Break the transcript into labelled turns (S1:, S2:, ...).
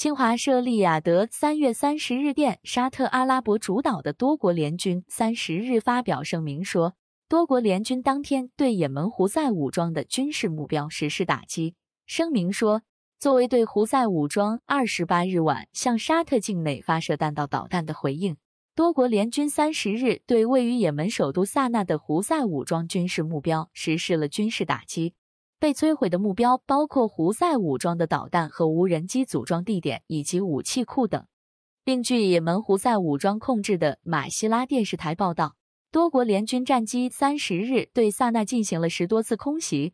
S1: 新华社利雅得三月三十日电，沙特阿拉伯主导的多国联军三十日发表声明说，多国联军当天对也门胡塞武装的军事目标实施打击。声明说，作为对胡塞武装二十八日晚向沙特境内发射弹道导弹的回应，多国联军三十日对位于也门首都萨那的胡塞武装军事目标实施了军事打击。被摧毁的目标包括胡塞武装的导弹和无人机组装地点以及武器库等。另据也门胡塞武装控制的马希拉电视台报道，多国联军战机三十日对萨那进行了十多次空袭，